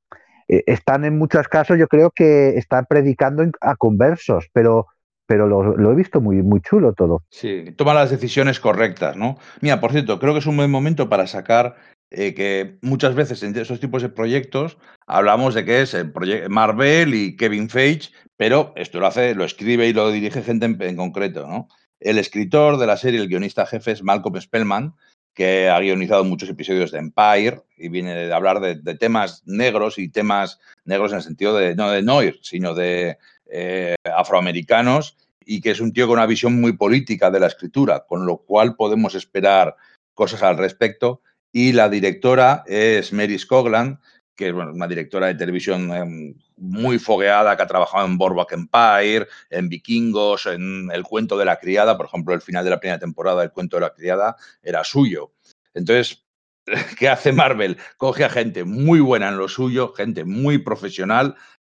eh, están en muchos casos, yo creo que están predicando a conversos, pero, pero lo, he visto muy, muy chulo todo. Sí, toma las decisiones correctas, ¿no? Mira, por cierto, creo que es un buen momento para sacar eh, que muchas veces en esos tipos de proyectos hablamos de que es el Marvel y Kevin Feige, pero esto lo hace, lo escribe y lo dirige gente en, concreto, ¿no? El escritor de la serie, el guionista jefe es Malcolm Spellman, que ha guionizado muchos episodios de Empire y viene de hablar de, temas negros y temas negros en el sentido de no de noir, sino de eh, afroamericanos y que es un tío con una visión muy política de la escritura, con lo cual podemos esperar cosas al respecto y la directora es Mary Scogland, que es una directora de televisión em, muy fogueada, que ha trabajado en Boardwalk Empire, en Vikingos, en El cuento de la criada, por ejemplo, el final de la primera temporada, El cuento de la criada, era suyo. Entonces, ¿qué hace Marvel? Coge a gente muy buena en lo suyo, gente muy profesional,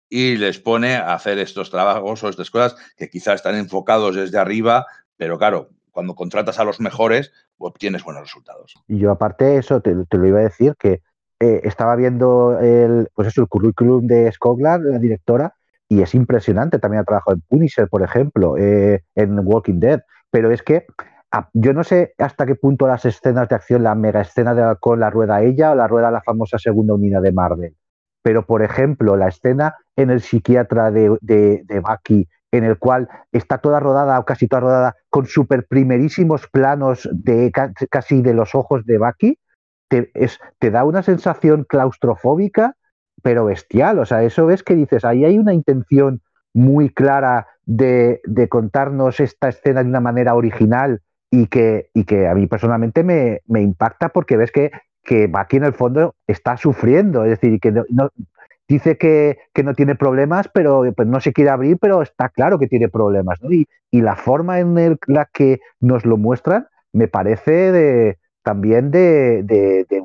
y les pone a hacer estos trabajos o estas cosas que quizás están enfocados desde arriba, pero claro, cuando contratas a los mejores, obtienes buenos resultados. Y yo aparte eso, te, lo iba a decir, que eh, estaba viendo el, pues eso, el currículum de Scoglar, la directora, y es impresionante. También ha trabajado en Punisher, por ejemplo, eh, en Walking Dead. Pero es que yo no sé hasta qué punto las escenas de acción, la mega escena de, con la rueda ella o la rueda la famosa segunda unidad de Marvel. Pero, por ejemplo, la escena en el psiquiatra de, de, de Bucky en el cual está toda rodada o casi toda rodada con super primerísimos planos de casi de los ojos de Bucky, te, da una sensación claustrofóbica, pero bestial. O sea, eso es que dices, ahí hay una intención muy clara de, contarnos esta escena de una manera original y que, a mí personalmente me, me impacta porque ves que, que Bucky en el fondo está sufriendo, es decir, que no, dice que, que, no tiene problemas, pero pues no se quiere abrir, pero está claro que tiene problemas. ¿no? Y, y, la forma en el, la que nos lo muestran me parece de, también de, de, de,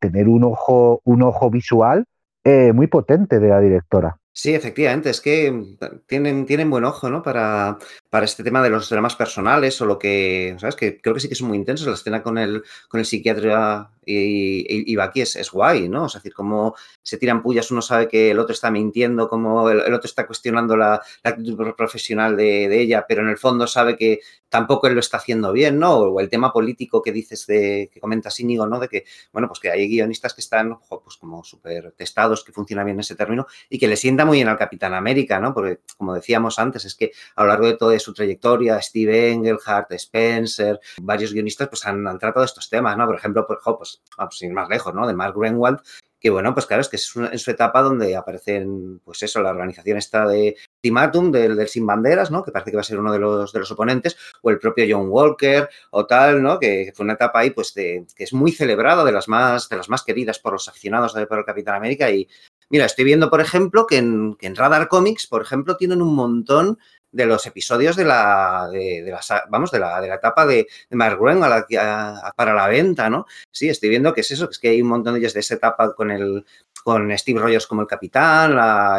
tener un ojo, un ojo visual eh, muy potente de la directora. Sí, efectivamente, es que tienen, tienen buen ojo, ¿no? Para, para este tema de los dramas personales o lo que, ¿sabes? Que creo que sí que son muy intensos. La escena con el, con el psiquiatra y, y, aquí es, es, guay, ¿no? Es decir, como se tiran pullas, uno sabe que el otro está mintiendo, como el, otro está cuestionando la, actitud profesional de, ella, pero en el fondo sabe que tampoco él lo está haciendo bien, ¿no? O el tema político que dices de, que comentas Íñigo, ¿no? De que, bueno, pues que hay guionistas que están, pues como súper testados, que funciona bien ese término, y que le sienta muy bien al Capitán América, ¿no? Porque, como decíamos antes, es que a lo largo de toda su trayectoria, Steve Engelhardt, Spencer, varios guionistas, pues han, han tratado estos temas, ¿no? Por ejemplo, pues, pues, pues, sin más lejos, ¿no? De Mark Greenwald, que bueno, pues claro, es que es una, su etapa donde aparecen, pues eso, la organización está de Ultimatum, del, del, Sin Banderas, ¿no? Que parece que va a ser uno de los, de los oponentes, o el propio John Walker, o tal, ¿no? Que fue una etapa ahí, pues, de, que es muy celebrada, de las más, de las más queridas por los aficionados de, por el Capitán América. Y mira, estoy viendo, por ejemplo, que en, que en Radar Comics, por ejemplo, tienen un montón de los episodios de la, de, de la vamos, de la, de la etapa de, de Mark Gruen a la, a, para la venta, ¿no? Sí, estoy viendo que es eso, que es que hay un montón de ellos de esa etapa con el con Steve Rogers como el capitán,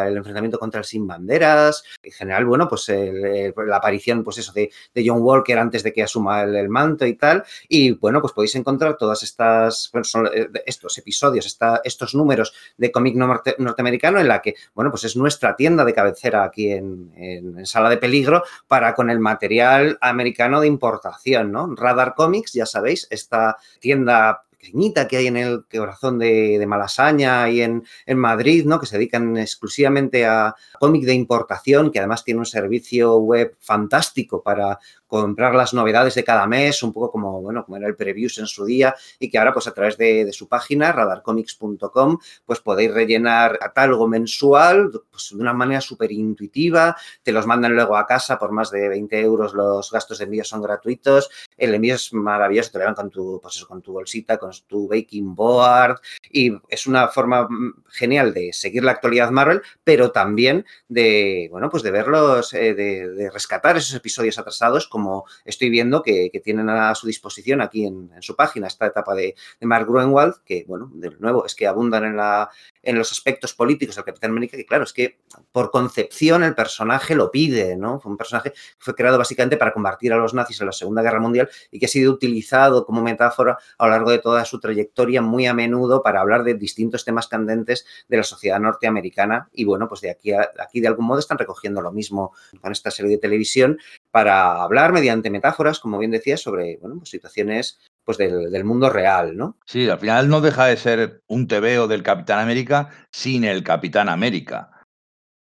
el enfrentamiento contra el Sin Banderas, en general, bueno, pues la aparición, pues eso, de, de, John Walker antes de que asuma el, manto y tal, y bueno, pues podéis encontrar todas estas, bueno, son eh, estos episodios, estos números de cómic norte, norteamericano en la que, bueno, pues es nuestra tienda de cabecera aquí en, en Sala de Peligro para con el material americano de importación, ¿no? Radar Comics, ya sabéis, esta tienda pequeñita que hay en el corazón de, de Malasaña y en, en, Madrid, ¿no? que se dedican exclusivamente a cómic de importación, que además tiene un servicio web fantástico para comprar las novedades de cada mes, un poco como, bueno, como era el previews en su día, y que ahora, pues a través de, su página, radarcomics.com, pues podéis rellenar catálogo mensual pues, de una manera súper intuitiva, te los mandan luego a casa por más de 20 euros, los gastos de envío son gratuitos, el envío es maravilloso, te lo dan con tu, pues con tu bolsita, con tu baking board, y es una forma genial de seguir la actualidad Marvel, pero también de, bueno, pues de verlos, eh, de rescatar esos episodios atrasados, como estoy viendo que, tienen a su disposición aquí en, su página esta etapa de, de, Mark Gruenwald, que, bueno, de nuevo, es que abundan en, la, en los aspectos políticos del Capitán América, que claro, es que por concepción el personaje lo pide, ¿no? Fue un personaje que fue creado básicamente para combatir a los nazis en la Segunda Guerra Mundial y que ha sido utilizado como metáfora a lo largo de toda su trayectoria muy a menudo para hablar de distintos temas candentes de la sociedad norteamericana y bueno, pues de aquí, a, aquí de algún modo están recogiendo lo mismo con esta serie de televisión para hablar mediante metáforas, como bien decía, sobre bueno, pues situaciones pues del, mundo real, ¿no? Sí, al final no deja de ser un TVO del Capitán América sin el Capitán América.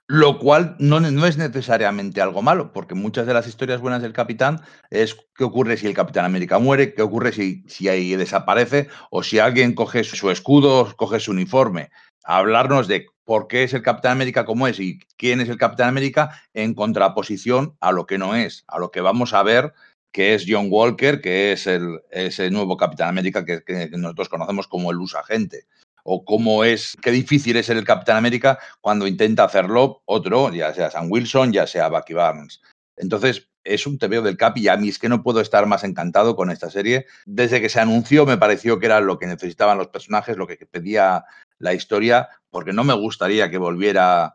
Lo cual no, no, es necesariamente algo malo, porque muchas de las historias buenas del Capitán es qué ocurre si el Capitán América muere, qué ocurre si, si ahí desaparece, o si alguien coge su escudo, coge su uniforme. Hablarnos de por qué es el Capitán América como es y quién es el Capitán América en contraposición a lo que no es, a lo que vamos a ver que es John Walker, que es ese nuevo Capitán América que, que nosotros conocemos como el usagente o cómo es, qué difícil es ser el Capitán América cuando intenta hacerlo otro, ya sea Sam Wilson, ya sea Bucky Barnes. Entonces, es un TVO del Cap y a mí es que no puedo estar más encantado con esta serie. Desde que se anunció me pareció que era lo que necesitaban los personajes, lo que pedía la historia, porque no me gustaría que volviera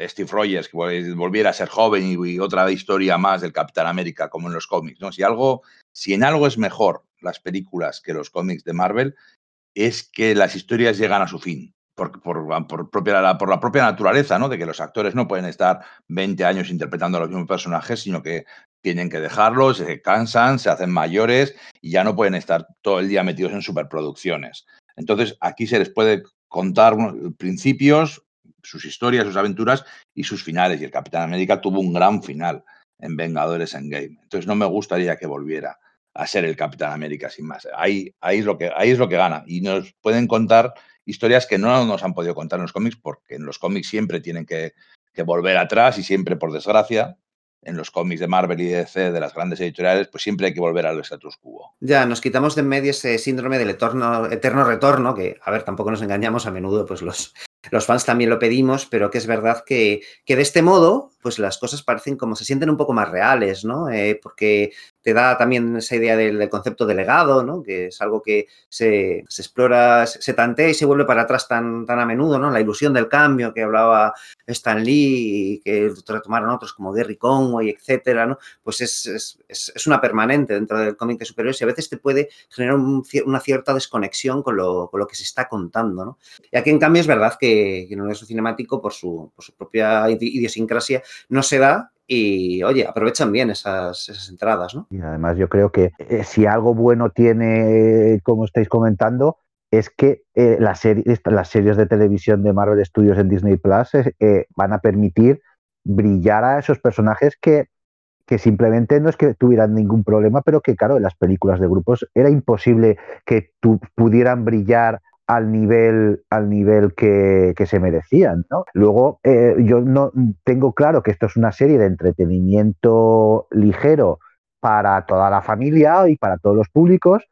Steve Rogers, que volviera a ser joven y, y, otra historia más del Capitán América, como en los cómics. ¿no? Si, algo, si en algo es mejor las películas que los cómics de Marvel, es que las historias llegan a su fin. Por, por, por, propia, por la propia naturaleza, ¿no? De que los actores no pueden estar 20 años interpretando a los mismos personajes, sino que tienen que dejarlos, se cansan, se hacen mayores y ya no pueden estar todo el día metidos en superproducciones. Entonces, aquí se les puede contar principios, sus historias, sus aventuras y sus finales. Y el Capitán América tuvo un gran final en Vengadores Endgame. Entonces, no me gustaría que volviera a ser el Capitán América sin más. Ahí, ahí, es lo que, ahí es lo que gana. Y nos pueden contar historias que no nos han podido contar en los cómics, porque en los cómics siempre tienen que, que volver atrás y siempre, por desgracia, en los cómics de Marvel y DC, de las grandes editoriales, pues siempre hay que volver al status quo. Ya, nos quitamos de en medio ese síndrome del eterno, eterno retorno, que, a ver, tampoco nos engañamos, a menudo pues los, los fans también lo pedimos, pero que es verdad que, que de este modo, pues las cosas parecen como se sienten un poco más reales, ¿no? Eh, porque te da también esa idea del, concepto de legado, ¿no? Que es algo que se, explora, se, tantea y se vuelve para atrás tan, tan a menudo, ¿no? La ilusión del cambio que hablaba Stan Lee y que retomaron otros como Gary Conway, etcétera, ¿no? Pues es, es, una permanente dentro del cómic de superhéroes y a veces te puede generar una cierta desconexión con lo, con lo, que se está contando, ¿no? Y aquí, en cambio, es verdad que, que el universo cinemático, por su, por su propia idiosincrasia, no se da y oye, aprovechan bien esas, entradas, ¿no? Y además yo creo que eh, si algo bueno tiene, como estáis comentando, es que eh, las, series, de televisión de Marvel Studios en Disney Plus eh, van a permitir brillar a esos personajes que, que simplemente no es que tuvieran ningún problema, pero que claro, en las películas de grupos era imposible que pudieran brillar al nivel, al nivel que, se merecían. ¿no? Luego, eh, yo no tengo claro que esto es una serie de entretenimiento ligero para toda la familia y para todos los públicos,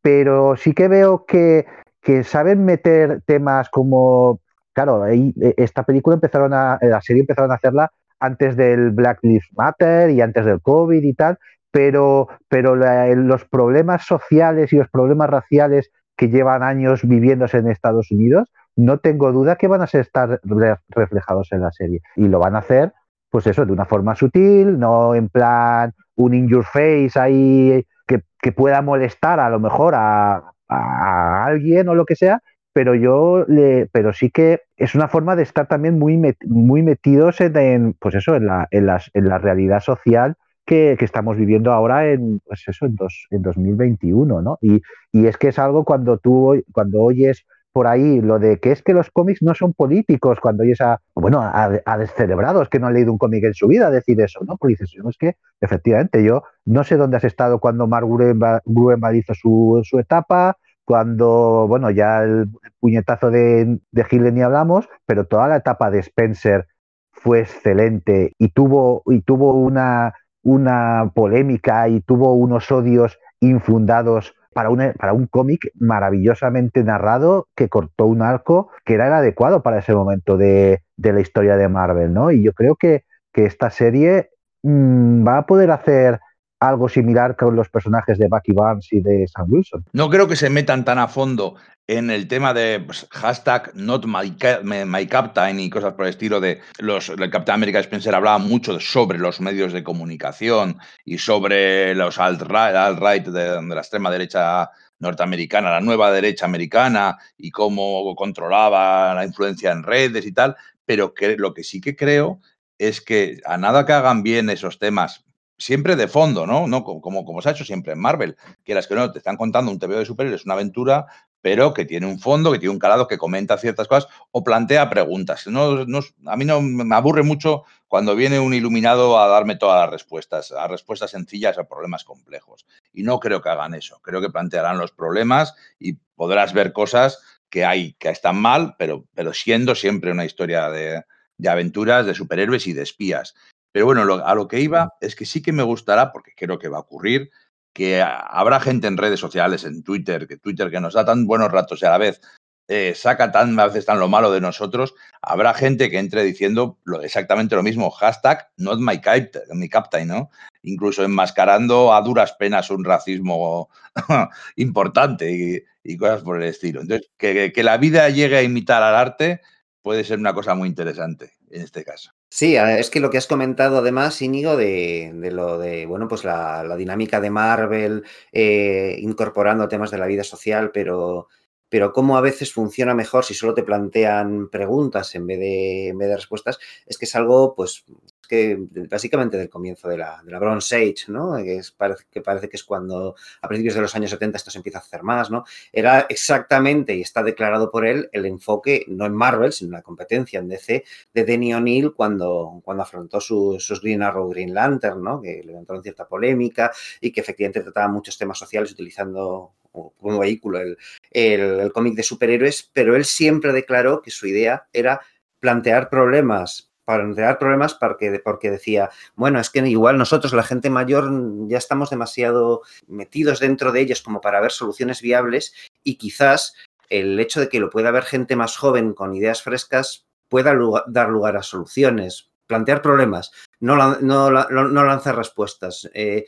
pero sí que veo que, que saben meter temas como, claro, eh, esta película empezaron a, la serie empezaron a hacerla antes del Black Lives Matter y antes del COVID y tal, pero, pero los problemas sociales y los problemas raciales que llevan años viviéndose en Estados Unidos, no tengo duda que van a estar reflejados en la serie. Y lo van a hacer, pues eso, de una forma sutil, no en plan un in your face ahí que, pueda molestar a lo mejor a, alguien o lo que sea, pero yo le, pero sí que es una forma de estar también muy, muy metidos en, pues eso, en la, en, las, en la realidad social que, estamos viviendo ahora en, pues eso, en, dos, en 2021, ¿no? Y, y, es que es algo cuando tú, cuando oyes por ahí lo de que es que los cómics no son políticos, cuando oyes a, bueno, a, descerebrados que no han leído un cómic en su vida decir eso, ¿no? Porque dices, es que efectivamente yo no sé dónde has estado cuando Mark Gruenwald hizo su, su etapa, cuando, bueno, ya el puñetazo de, de ni hablamos, pero toda la etapa de Spencer fue excelente y tuvo, y tuvo una, una polémica y tuvo unos odios infundados para un, para un cómic maravillosamente narrado que cortó un arco que era el adecuado para ese momento de, la historia de Marvel, ¿no? Y yo creo que, que esta serie mm, va a poder hacer algo similar con los personajes de Bucky Barnes y de Sam Wilson. No creo que se metan tan a fondo en el tema de pues, hashtag not my, captain y cosas por el estilo de los el Capitán América Spencer hablaba mucho sobre los medios de comunicación y sobre los alt-right de, la extrema derecha norteamericana, la nueva derecha americana y cómo controlaba la influencia en redes y tal, pero que, lo que sí que creo es que a nada que hagan bien esos temas siempre de fondo, ¿no? no como, como se ha hecho siempre en Marvel, que las que no te están contando un TVO de superhéroes, una aventura, pero que tiene un fondo, que tiene un calado, que comenta ciertas cosas o plantea preguntas. No, a mí no me aburre mucho cuando viene un iluminado a darme todas las respuestas, a respuestas sencillas a problemas complejos. Y no creo que hagan eso. Creo que plantearán los problemas y podrás ver cosas que hay que están mal, pero, pero siendo siempre una historia de, de aventuras, de superhéroes y de espías. Pero bueno, a lo que iba es que sí que me gustará, porque creo que va a ocurrir, que habrá gente en redes sociales, en Twitter, que Twitter que nos da tan buenos ratos y a la vez eh, saca tan a veces tan lo malo de nosotros, habrá gente que entre diciendo exactamente lo mismo, hashtag not my captain, mi captain, ¿no? Incluso enmascarando a duras penas un racismo importante y, cosas por el estilo. Entonces, que la vida llegue a imitar al arte puede ser una cosa muy interesante en este caso. Sí, es que lo que has comentado además, Íñigo, de, lo de, bueno, pues la, dinámica de Marvel, eh, incorporando temas de la vida social, pero, pero cómo a veces funciona mejor si solo te plantean preguntas en vez de, en vez de respuestas, es que es algo, pues, que básicamente del comienzo de la, de la Bronze Age, ¿no? Es, parece, que parece que es cuando a principios de los años 70 esto se empieza a hacer más, ¿no? Era exactamente, y está declarado por él, el enfoque, no en Marvel, sino en la competencia en DC, de Denny O'Neill cuando, cuando afrontó sus Green Arrow Green Lantern, ¿no? Que levantaron cierta polémica y que efectivamente trataba muchos temas sociales utilizando como vehículo el, el cómic de superhéroes, pero él siempre declaró que su idea era plantear problemas plantear problemas porque, porque decía, bueno, es que igual nosotros, la gente mayor, ya estamos demasiado metidos dentro de ellos como para ver soluciones viables y quizás el hecho de que lo pueda ver gente más joven con ideas frescas pueda dar lugar a soluciones, plantear problemas, no, no, no lanzar respuestas, eh,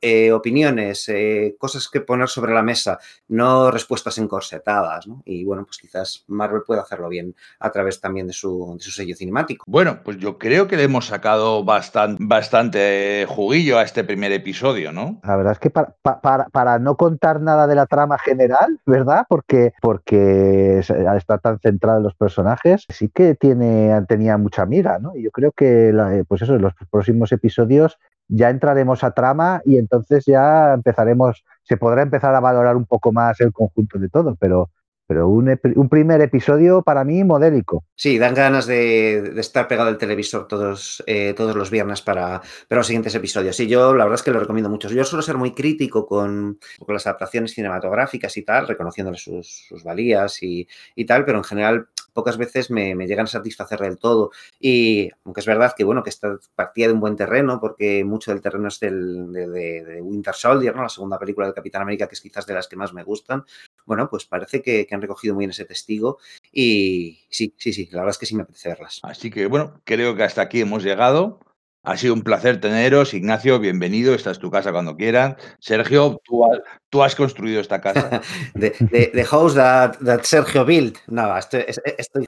eh, opiniones, eh, cosas que poner sobre la mesa, no respuestas encorsetadas. Y bueno, pues quizás Marvel pueda hacerlo bien a través también de su, de su sello cinemático. Bueno, pues yo creo que le hemos sacado bastante, bastante juguillo a este primer episodio, ¿no? La verdad es que para, para, para no contar nada de la trama general, ¿verdad? Porque, porque al estar tan centrado en los personajes, sí que tiene, tenía mucha mira, ¿no? Y yo creo que, pues eso, los próximos episodios ya entraremos a trama y entonces ya empezaremos, se podrá empezar a valorar un poco más el conjunto de todo, pero, pero un, un primer episodio para mí modélico. Sí, dan ganas de, estar pegado al televisor todos, eh, todos los viernes para, para, los siguientes episodios. Y yo la verdad es que lo recomiendo mucho. Yo suelo ser muy crítico con, con las adaptaciones cinematográficas y tal, reconociéndoles sus, sus valías y, y, tal, pero en general pocas veces me, llegan a satisfacer del todo. Y aunque es verdad que, bueno, que está partida de un buen terreno, porque mucho del terreno es del, de, Winter Soldier, ¿no? La segunda película de Capitán América, que es quizás de las que más me gustan. Bueno, pues parece que, han recogido muy bien ese testigo. Y sí, sí, sí, la verdad es que sí me apetece verlas. Así que, bueno, creo que hasta aquí hemos llegado. Ha sido un placer teneros. Ignacio, bienvenido. Esta es tu casa cuando quieran. Sergio, tú, tú has construido esta casa. the, house that, Sergio built. No, esto,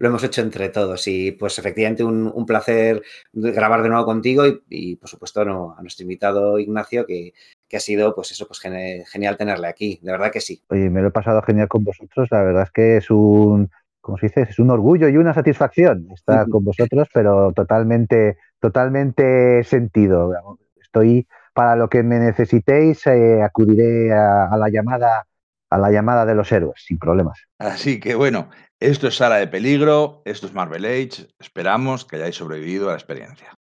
lo hemos hecho entre todos. Y pues efectivamente un, placer grabar de nuevo contigo y, por supuesto no, a nuestro invitado Ignacio, que, que ha sido pues eso, pues genial tenerle aquí. De verdad que sí. Oye, me lo he pasado genial con vosotros. La verdad es que es un como se dice, es un orgullo y una satisfacción estar con vosotros, pero totalmente, totalmente sentido. Estoy para lo que me necesitéis, eh, acudiré a, la llamada, a la llamada de los héroes, sin problemas. Así que bueno, esto es Sala de Peligro, esto es Marvel Age. Esperamos que hayáis sobrevivido a la experiencia.